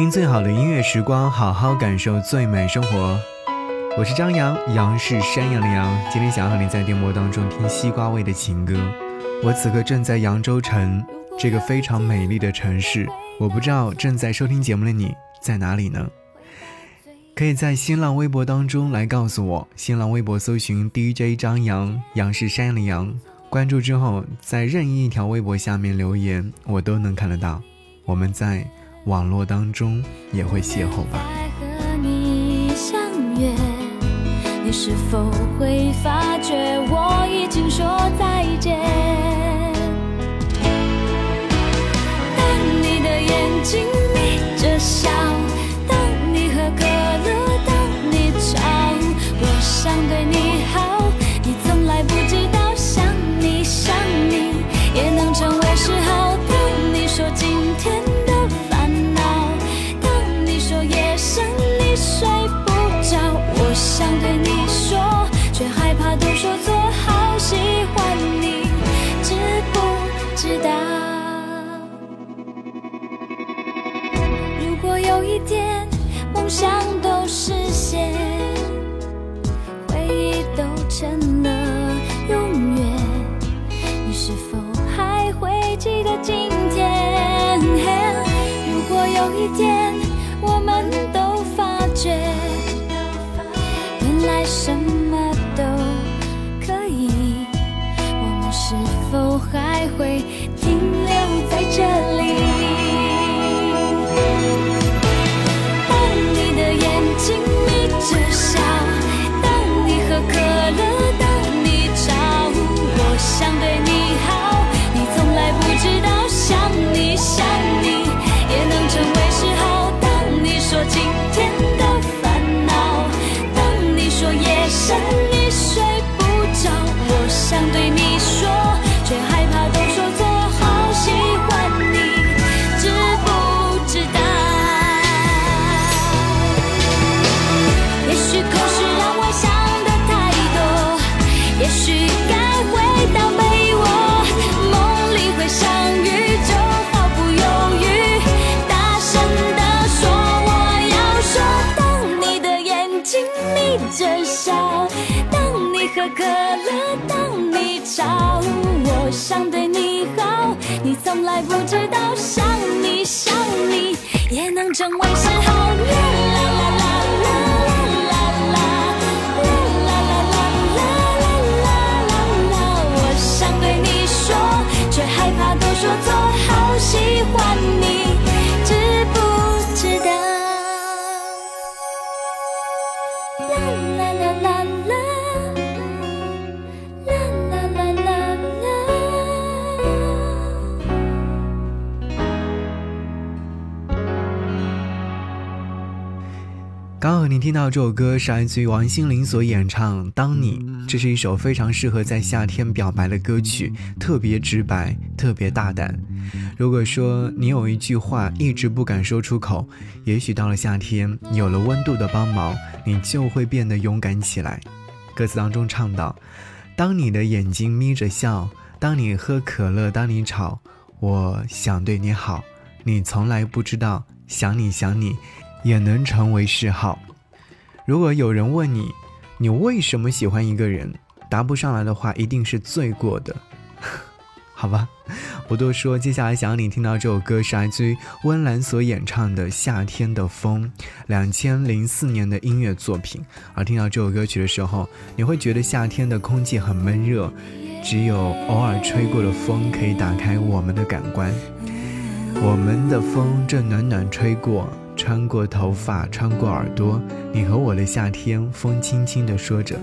听最好的音乐时光，好好感受最美生活。我是张扬，杨是山羊的羊。今天想要和你在电波当中听西瓜味的情歌。我此刻正在扬州城这个非常美丽的城市。我不知道正在收听节目的你在哪里呢？可以在新浪微博当中来告诉我，新浪微博搜寻 DJ 张扬，杨是山羊的羊，关注之后在任意一条微博下面留言，我都能看得到。我们在。网络当中也会邂逅吧和你相约你是否会发觉我已经说再见当你的眼睛梦想都实现，回忆都成了永远。你是否还会记得今天？如果有一天，我们都发觉，原来什么都可以，我们是否还会？可乐，当你找我，想对你好，你从来不知道，想你想你也能成为嗜好。听到这首歌是来自于王心凌所演唱《当你》，这是一首非常适合在夏天表白的歌曲，特别直白，特别大胆。如果说你有一句话一直不敢说出口，也许到了夏天，有了温度的帮忙，你就会变得勇敢起来。歌词当中唱到：“当你的眼睛眯着笑，当你喝可乐，当你吵，我想对你好。你从来不知道想你想你，也能成为嗜好。”如果有人问你，你为什么喜欢一个人，答不上来的话，一定是罪过的，好吧？不多说，接下来想要你听到这首歌是来自于温岚所演唱的《夏天的风》，两千零四年的音乐作品。而听到这首歌曲的时候，你会觉得夏天的空气很闷热，只有偶尔吹过的风可以打开我们的感官。我们的风正暖暖吹过。穿过头发，穿过耳朵，你和我的夏天，风轻轻地说着。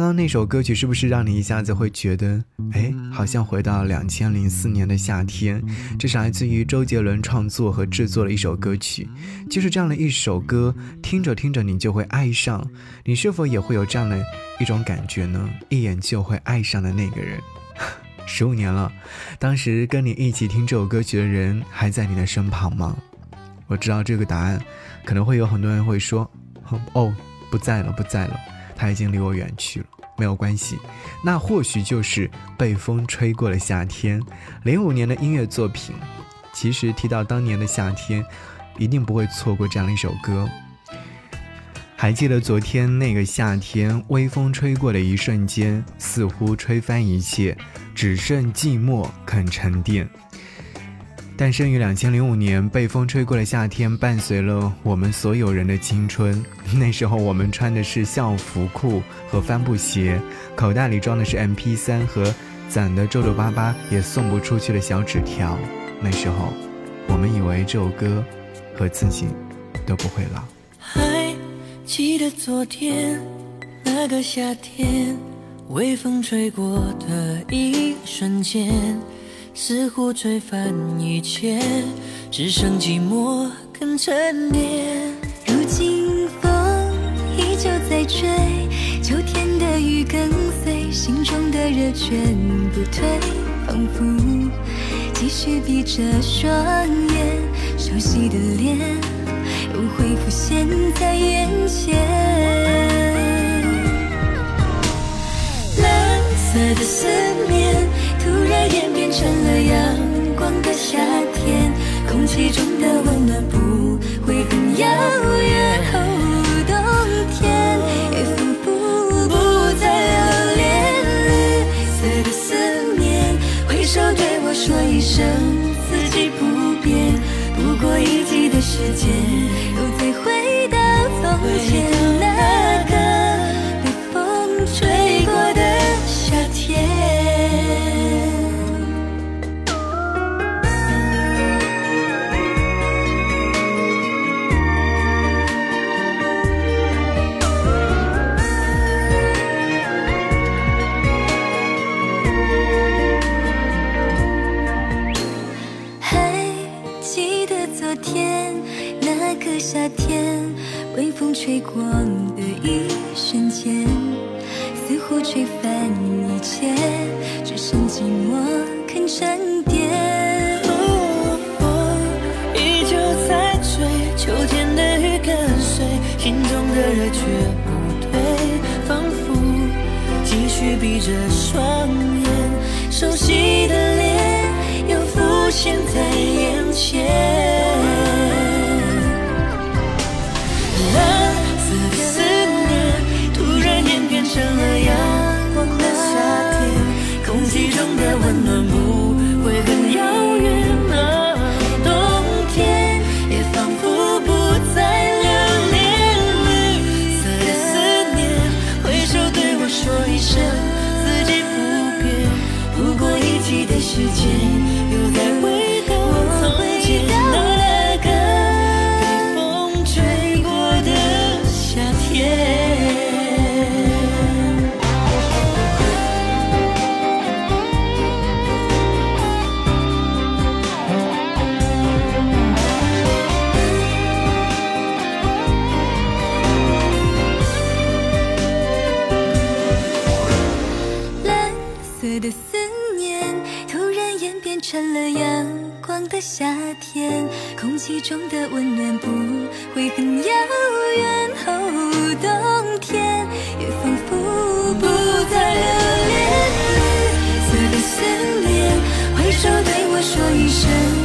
刚刚那首歌曲是不是让你一下子会觉得，哎，好像回到两千零四年的夏天？这是来自于周杰伦创作和制作的一首歌曲，就是这样的一首歌，听着听着你就会爱上。你是否也会有这样的一种感觉呢？一眼就会爱上的那个人，十五年了，当时跟你一起听这首歌曲的人还在你的身旁吗？我知道这个答案，可能会有很多人会说，哦，不在了，不在了。他已经离我远去了，没有关系，那或许就是被风吹过的夏天。零五年的音乐作品，其实提到当年的夏天，一定不会错过这样的一首歌。还记得昨天那个夏天，微风吹过的一瞬间，似乎吹翻一切，只剩寂寞肯沉淀。诞生于两千零五年，被风吹过的夏天，伴随了我们所有人的青春。那时候，我们穿的是校服裤和帆布鞋，口袋里装的是 MP 三和攒的皱皱巴巴也送不出去的小纸条。那时候，我们以为这首歌和自己都不会老。还记得昨天那个夏天，微风吹过的一瞬间。似乎吹翻一切，只剩寂寞跟沉淀。如今风依旧在吹，秋天的雨跟随，心中的热全不退。仿佛继续闭着双眼，熟悉的脸又会浮现在眼前。蓝色的思念。夏天变成了阳光的夏天，空气中的温暖不会很遥远。冬天也仿佛不再留恋绿色的思念，挥手对我说一声四季不变。不过一季的时间，又再回到从前。的夏天，空气中的温暖不会很遥远。哦，冬天，也仿佛不再留恋。瑟色的思念，挥手对我说一声。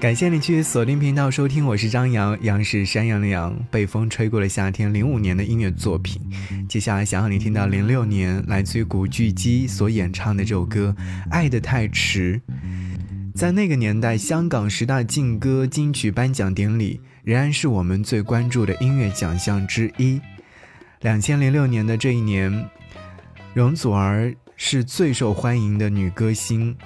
感谢你去锁定频道收听，我是张扬，杨是山羊的羊，被风吹过了夏天，零五年的音乐作品。接下来想让你听到零六年来自于古巨基所演唱的这首歌《爱得太迟》。在那个年代，香港十大劲歌金曲颁奖典礼仍然是我们最关注的音乐奖项之一。两千零六年的这一年，容祖儿是最受欢迎的女歌星。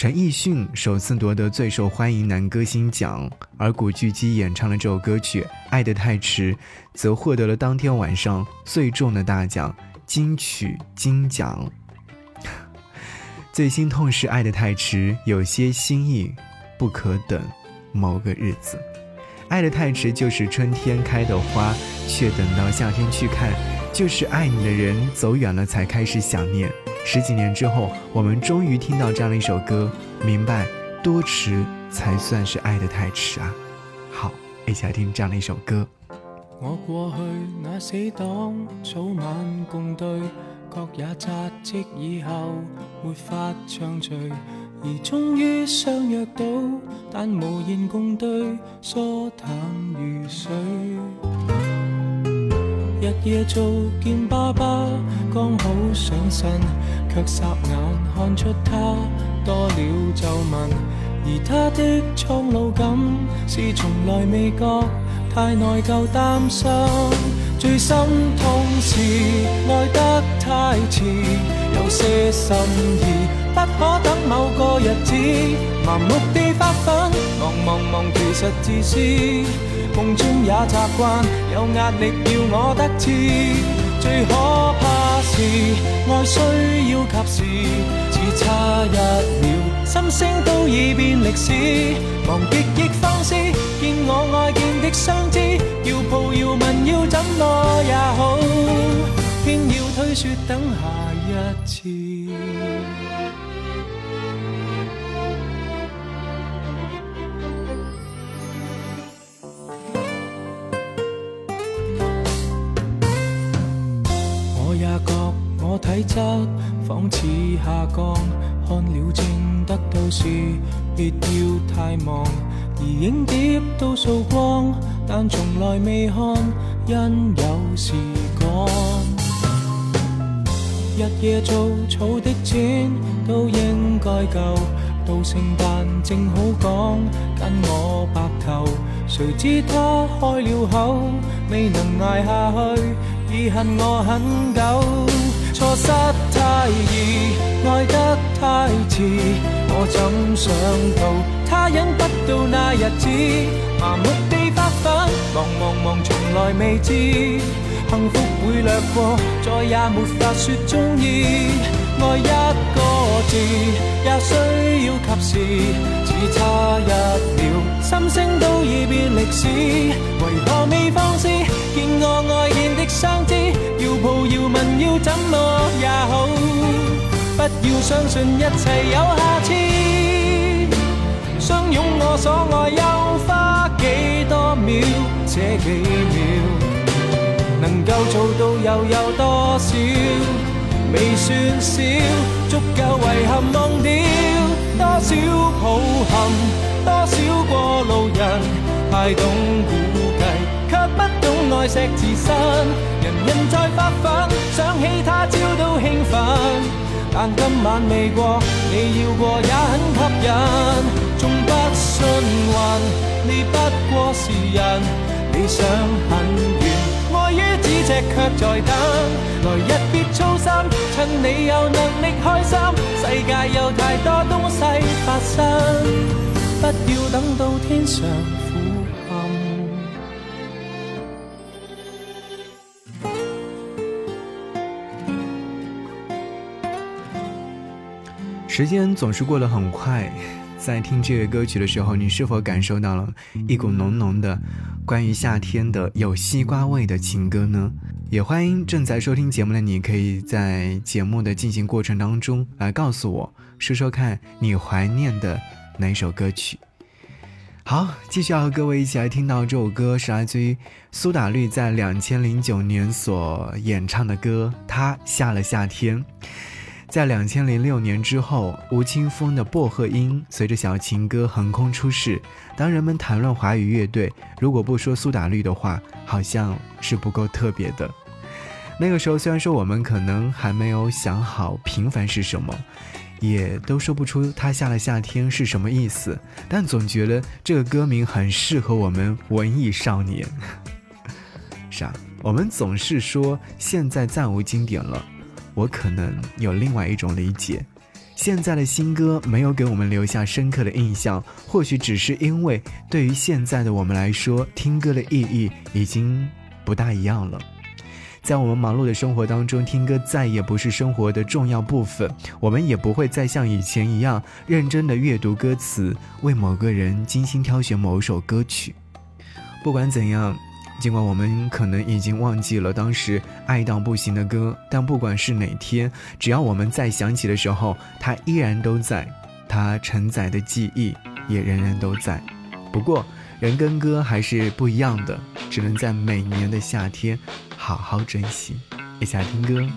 陈奕迅首次夺得最受欢迎男歌星奖，而古巨基演唱的这首歌曲《爱得太迟》则获得了当天晚上最重的大奖——金曲金奖。最心痛是爱得太迟，有些心意不可等某个日子。爱得太迟，就是春天开的花，却等到夏天去看；就是爱你的人走远了，才开始想念。十几年之后我们终于听到这样的一首歌明白多迟才算是爱得太迟啊好一起来听这样的一首歌我过去那死党早晚共对却也扎职以后没法畅聚而终于相约到但无言共对疏淡如水日夜做见爸爸，刚好上身，却霎眼看出他多了皱纹，而他的苍老感是从来未觉，太内疚担心，最心痛是爱得太迟，有些心意不可等某个日子，盲目地发奋，忙忙忙，其实自私。梦中也習慣，有壓力要我得志。最可怕是愛需要及時，只差一秒，心聲都已變歷史。忘極亦方肆，見我爱見的相知，要抱要問要怎么也好，偏要推说等下一次。则，仿似下降，看了正得到时，别要太忙。而影碟都扫光，但从来未看，因有时赶。日夜做草的钱都应该够，到圣诞正好讲，跟我白头。谁知他开了口，未能挨下去，已恨我很久。错失太易，爱得太迟，我怎想到他忍不到那日子，盲目地发奋，忙忙忙，从来未知，幸福会掠过，再也没法说中意，爱一个字也需要及时，只差一秒，心声都已变历史，为何未放肆？见我爱见的相知要抱要吻要怎么也好，不要相信一切有下次。相拥我所爱，又花几多秒？这几秒能够做到又有多少？未算少，足够遗憾忘掉多少抱憾？多少过路人太懂估计。却不懂爱惜自身，人人在发奋，想起他朝都兴奋。但今晚未过，你要过也很吸引。纵不信运，你不过是人，理想很远，爱于咫尺却在等。来日别操心，趁你有能力开心，世界有太多东西发生，不要等到天上。时间总是过得很快，在听这个歌曲的时候，你是否感受到了一股浓浓的关于夏天的有西瓜味的情歌呢？也欢迎正在收听节目的你，可以在节目的进行过程当中来告诉我说说看你怀念的哪首歌曲。好，继续要和各位一起来听到这首歌，是来自于苏打绿在两千零九年所演唱的歌，他下了夏天。在两千零六年之后，吴青峰的薄荷音随着《小情歌》横空出世。当人们谈论华语乐队，如果不说苏打绿的话，好像是不够特别的。那个时候，虽然说我们可能还没有想好平凡是什么，也都说不出他下了夏天是什么意思，但总觉得这个歌名很适合我们文艺少年。是啊，我们总是说现在暂无经典了。我可能有另外一种理解，现在的新歌没有给我们留下深刻的印象，或许只是因为对于现在的我们来说，听歌的意义已经不大一样了。在我们忙碌的生活当中，听歌再也不是生活的重要部分，我们也不会再像以前一样认真的阅读歌词，为某个人精心挑选某首歌曲。不管怎样。尽管我们可能已经忘记了当时爱到不行的歌，但不管是哪天，只要我们再想起的时候，它依然都在，它承载的记忆也仍然都在。不过，人跟歌还是不一样的，只能在每年的夏天好好珍惜一下听歌。